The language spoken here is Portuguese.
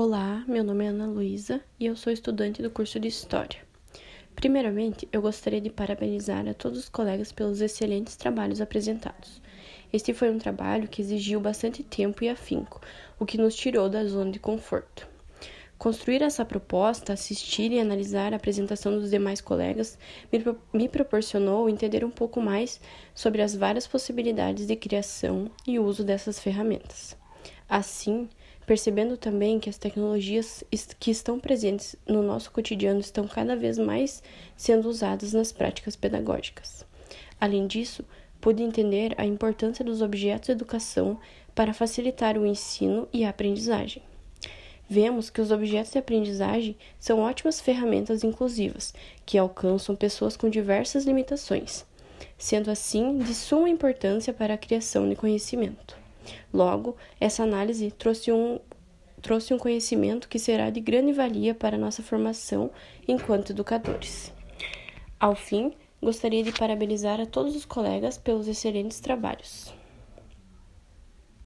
Olá, meu nome é Ana Luísa e eu sou estudante do curso de História. Primeiramente, eu gostaria de parabenizar a todos os colegas pelos excelentes trabalhos apresentados. Este foi um trabalho que exigiu bastante tempo e afinco, o que nos tirou da zona de conforto. Construir essa proposta, assistir e analisar a apresentação dos demais colegas me, me proporcionou entender um pouco mais sobre as várias possibilidades de criação e uso dessas ferramentas. Assim, percebendo também que as tecnologias que estão presentes no nosso cotidiano estão cada vez mais sendo usadas nas práticas pedagógicas. Além disso, pude entender a importância dos objetos de educação para facilitar o ensino e a aprendizagem. Vemos que os objetos de aprendizagem são ótimas ferramentas inclusivas que alcançam pessoas com diversas limitações, sendo assim de suma importância para a criação de conhecimento. Logo, essa análise trouxe um, trouxe um conhecimento que será de grande valia para nossa formação enquanto educadores. Ao fim, gostaria de parabenizar a todos os colegas pelos excelentes trabalhos.